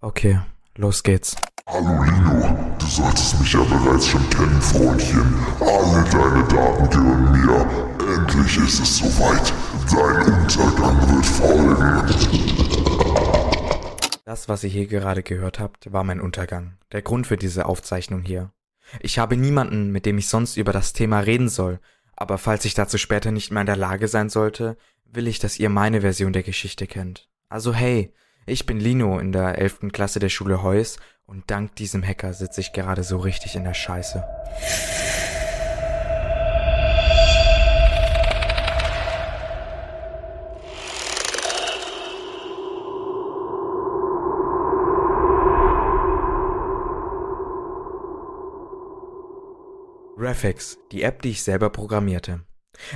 Okay, los geht's. Hallo Lino, du solltest mich ja bereits schon kennen, Freundchen. Alle deine Daten gehören mir. Endlich ist es soweit. Dein Untergang wird folgen. Das, was ihr hier gerade gehört habt, war mein Untergang. Der Grund für diese Aufzeichnung hier. Ich habe niemanden, mit dem ich sonst über das Thema reden soll, aber falls ich dazu später nicht mehr in der Lage sein sollte, will ich, dass ihr meine Version der Geschichte kennt. Also hey, ich bin Lino in der 11. Klasse der Schule Heus und dank diesem Hacker sitze ich gerade so richtig in der Scheiße. Refix, die App, die ich selber programmierte.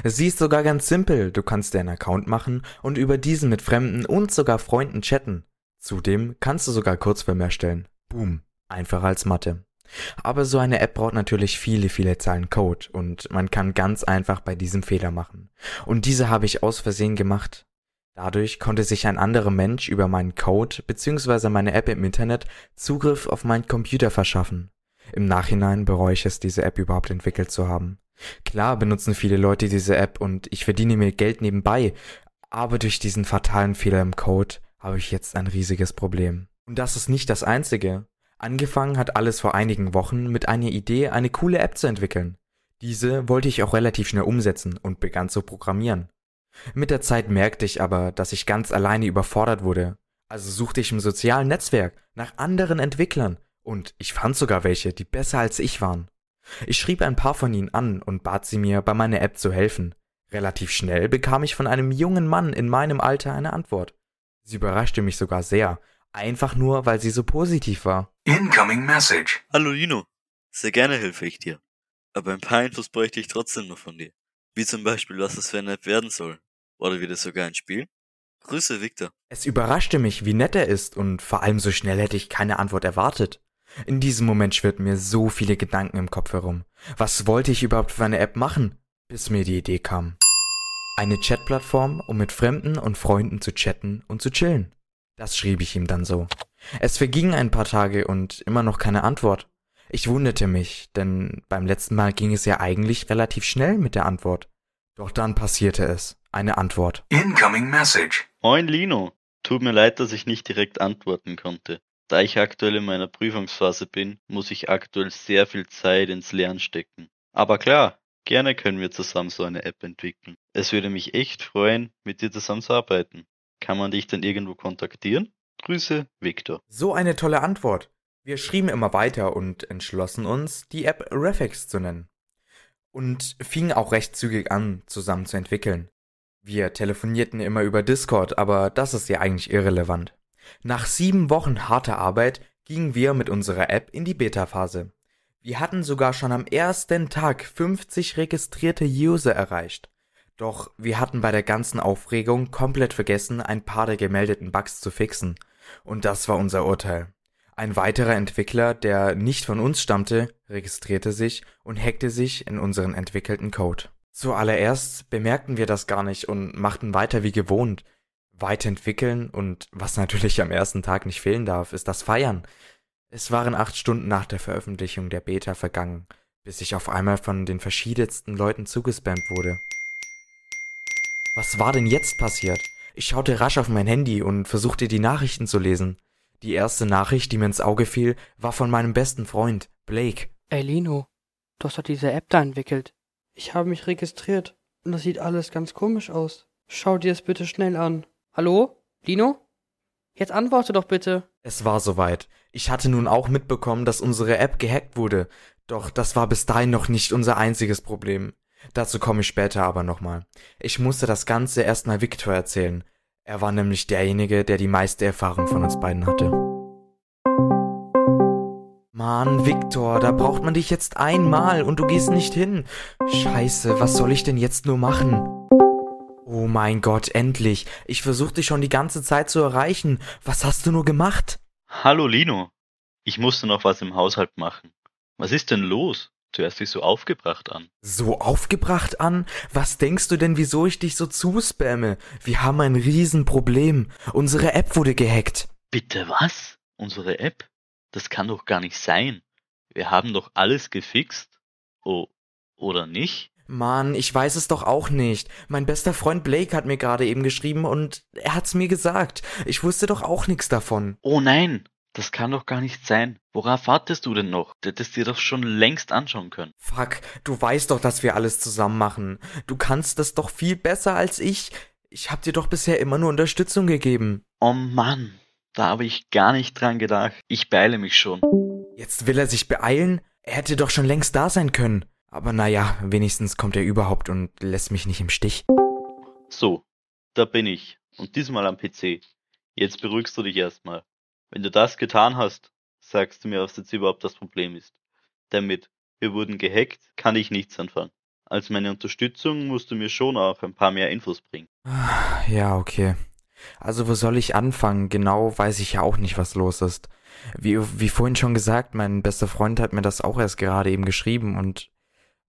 Sie ist sogar ganz simpel, du kannst dir einen Account machen und über diesen mit Fremden und sogar Freunden chatten. Zudem kannst du sogar Kurzfilme erstellen. Boom, einfacher als Mathe. Aber so eine App braucht natürlich viele, viele Zeilen Code und man kann ganz einfach bei diesem Fehler machen. Und diese habe ich aus Versehen gemacht. Dadurch konnte sich ein anderer Mensch über meinen Code bzw. meine App im Internet Zugriff auf meinen Computer verschaffen. Im Nachhinein bereue ich es, diese App überhaupt entwickelt zu haben. Klar benutzen viele Leute diese App und ich verdiene mir Geld nebenbei, aber durch diesen fatalen Fehler im Code habe ich jetzt ein riesiges Problem. Und das ist nicht das einzige. Angefangen hat alles vor einigen Wochen mit einer Idee, eine coole App zu entwickeln. Diese wollte ich auch relativ schnell umsetzen und begann zu programmieren. Mit der Zeit merkte ich aber, dass ich ganz alleine überfordert wurde. Also suchte ich im sozialen Netzwerk nach anderen Entwicklern und ich fand sogar welche, die besser als ich waren. Ich schrieb ein paar von ihnen an und bat sie mir, bei meiner App zu helfen. Relativ schnell bekam ich von einem jungen Mann in meinem Alter eine Antwort. Sie überraschte mich sogar sehr, einfach nur, weil sie so positiv war. Incoming Message. Hallo Lino, sehr gerne helfe ich dir. Aber ein paar Infos bräuchte ich trotzdem noch von dir. Wie zum Beispiel, was es für eine App werden soll. Oder wird es sogar ein Spiel? Grüße, Victor. Es überraschte mich, wie nett er ist und vor allem so schnell hätte ich keine Antwort erwartet. In diesem Moment schwirrten mir so viele Gedanken im Kopf herum. Was wollte ich überhaupt für eine App machen, bis mir die Idee kam. Eine Chatplattform, um mit Fremden und Freunden zu chatten und zu chillen. Das schrieb ich ihm dann so. Es vergingen ein paar Tage und immer noch keine Antwort. Ich wunderte mich, denn beim letzten Mal ging es ja eigentlich relativ schnell mit der Antwort. Doch dann passierte es. Eine Antwort. Incoming Message. Moin Lino. Tut mir leid, dass ich nicht direkt antworten konnte. Da ich aktuell in meiner Prüfungsphase bin, muss ich aktuell sehr viel Zeit ins Lernen stecken. Aber klar, gerne können wir zusammen so eine App entwickeln. Es würde mich echt freuen, mit dir zusammenzuarbeiten. Kann man dich dann irgendwo kontaktieren? Grüße, Victor. So eine tolle Antwort. Wir schrieben immer weiter und entschlossen uns, die App Reflex zu nennen. Und fingen auch recht zügig an, zusammen zu entwickeln. Wir telefonierten immer über Discord, aber das ist ja eigentlich irrelevant. Nach sieben Wochen harter Arbeit gingen wir mit unserer App in die Beta-Phase. Wir hatten sogar schon am ersten Tag 50 registrierte User erreicht. Doch wir hatten bei der ganzen Aufregung komplett vergessen, ein paar der gemeldeten Bugs zu fixen. Und das war unser Urteil. Ein weiterer Entwickler, der nicht von uns stammte, registrierte sich und hackte sich in unseren entwickelten Code. Zuallererst bemerkten wir das gar nicht und machten weiter wie gewohnt, weiterentwickeln und was natürlich am ersten Tag nicht fehlen darf, ist das Feiern. Es waren acht Stunden nach der Veröffentlichung der Beta vergangen, bis ich auf einmal von den verschiedensten Leuten zugespammt wurde. Was war denn jetzt passiert? Ich schaute rasch auf mein Handy und versuchte die Nachrichten zu lesen. Die erste Nachricht, die mir ins Auge fiel, war von meinem besten Freund, Blake. Ey Lino, du hast doch diese App da entwickelt. Ich habe mich registriert und das sieht alles ganz komisch aus. Schau dir es bitte schnell an. Hallo? Lino? Jetzt antworte doch bitte. Es war soweit. Ich hatte nun auch mitbekommen, dass unsere App gehackt wurde. Doch das war bis dahin noch nicht unser einziges Problem. Dazu komme ich später aber nochmal. Ich musste das Ganze erstmal Victor erzählen. Er war nämlich derjenige, der die meiste Erfahrung von uns beiden hatte. Mann, Victor, da braucht man dich jetzt einmal und du gehst nicht hin. Scheiße, was soll ich denn jetzt nur machen? Oh mein Gott, endlich. Ich versuchte schon die ganze Zeit zu erreichen. Was hast du nur gemacht? Hallo Lino. Ich musste noch was im Haushalt machen. Was ist denn los? Du hörst dich so aufgebracht an. So aufgebracht an? Was denkst du denn, wieso ich dich so zuspamme? Wir haben ein Riesenproblem. Unsere App wurde gehackt. Bitte was? Unsere App? Das kann doch gar nicht sein. Wir haben doch alles gefixt. Oh, oder nicht? Mann, ich weiß es doch auch nicht. Mein bester Freund Blake hat mir gerade eben geschrieben und er hat's mir gesagt. Ich wusste doch auch nichts davon. Oh nein, das kann doch gar nicht sein. Worauf wartest du denn noch? Du hättest dir doch schon längst anschauen können. Fuck, du weißt doch, dass wir alles zusammen machen. Du kannst das doch viel besser als ich. Ich hab dir doch bisher immer nur Unterstützung gegeben. Oh Mann, da habe ich gar nicht dran gedacht. Ich beeile mich schon. Jetzt will er sich beeilen? Er hätte doch schon längst da sein können. Aber naja, wenigstens kommt er überhaupt und lässt mich nicht im Stich. So, da bin ich. Und diesmal am PC. Jetzt beruhigst du dich erstmal. Wenn du das getan hast, sagst du mir, was jetzt überhaupt das Problem ist. Damit wir wurden gehackt, kann ich nichts anfangen. Als meine Unterstützung musst du mir schon auch ein paar mehr Infos bringen. Ja, okay. Also wo soll ich anfangen? Genau weiß ich ja auch nicht, was los ist. Wie, wie vorhin schon gesagt, mein bester Freund hat mir das auch erst gerade eben geschrieben und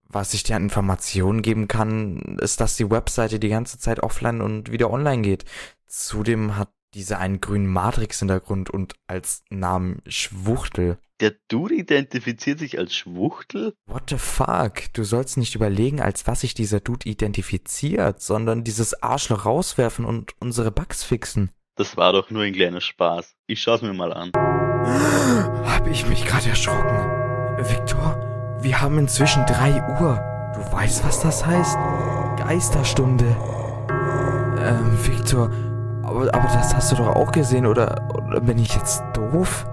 was ich dir an Informationen geben kann, ist, dass die Webseite die ganze Zeit offline und wieder online geht. Zudem hat diese einen grünen Matrix-Hintergrund und als Namen Schwuchtel. Der Dude identifiziert sich als Schwuchtel? What the fuck? Du sollst nicht überlegen, als was sich dieser Dude identifiziert, sondern dieses Arschloch rauswerfen und unsere Bugs fixen. Das war doch nur ein kleiner Spaß. Ich schau's mir mal an. Hab ich mich gerade erschrocken. Victor, wir haben inzwischen drei Uhr. Du weißt, was das heißt? Geisterstunde. Ähm, Victor, aber, aber das hast du doch auch gesehen, oder, oder bin ich jetzt doof?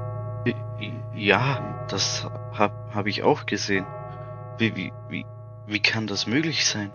Ja, das hab, hab ich auch gesehen. Wie, wie, wie, wie kann das möglich sein?